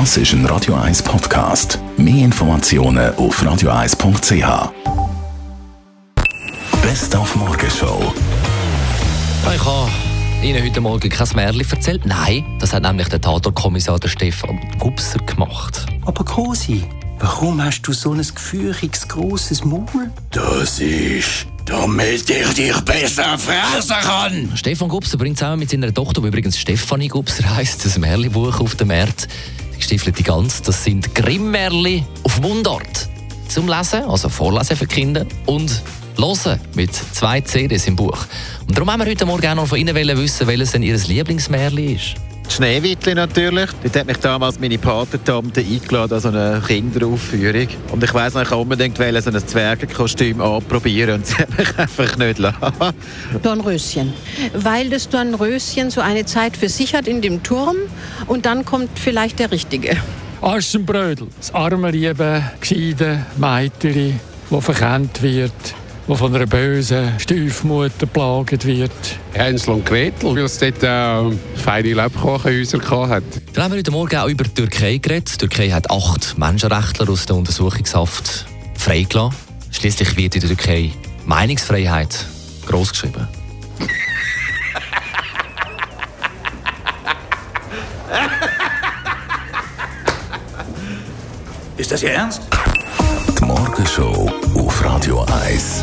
Das ist ein Radio 1 Podcast. Mehr Informationen auf radio1.ch. Best auf Morgenshow. Ich habe Ihnen heute Morgen kein Märchen erzählt. Nein, das hat nämlich der Tatorkommissar der Stefan Gubser gemacht. Aber Cosi, warum hast du so ein gefühliges, grosses Maul? Das ist, damit ich dich besser fressen kann. Stefan Gubser bringt zusammen mit seiner Tochter, die übrigens Stefanie Gubser heisst, ein Märchenbuch auf den Markt. Gestiefelte Gans, das sind Grimm-Märchen auf Mundart. Zum Lesen, also Vorlesen für Kinder und Hören mit zwei CDs im Buch. Und darum haben wir heute Morgen auch noch von Ihnen wissen, welches denn Ihr Lieblingsmärchen ist. Schneewittli natürlich. Dort hat mich damals meine Patentante eingeladen an so eine Kinderaufführung. Und ich weiss noch, ich wollte unbedingt so ein Zwergenkostüm anprobieren und sie hat mich einfach nicht lassen. Dornröschen. Weil das Dornröschen so eine Zeit für sich hat in dem Turm und dann kommt vielleicht der Richtige. Aschenbrödel, das arme, liebe, gescheite Mädchen, das verkennt wird der von einer bösen Stiefmutter plagt wird. Hänsel und Gretel, weil es dort äh, feine Lebkuchenhäuser hatten. Dann haben wir heute Morgen auch über die Türkei geredet. Die Türkei hat acht Menschenrechtler aus der Untersuchungshaft freigelassen. Schließlich wird in der Türkei Meinungsfreiheit großgeschrieben. Ist das Ihr Ernst? Die Morgenshow auf Radio 1.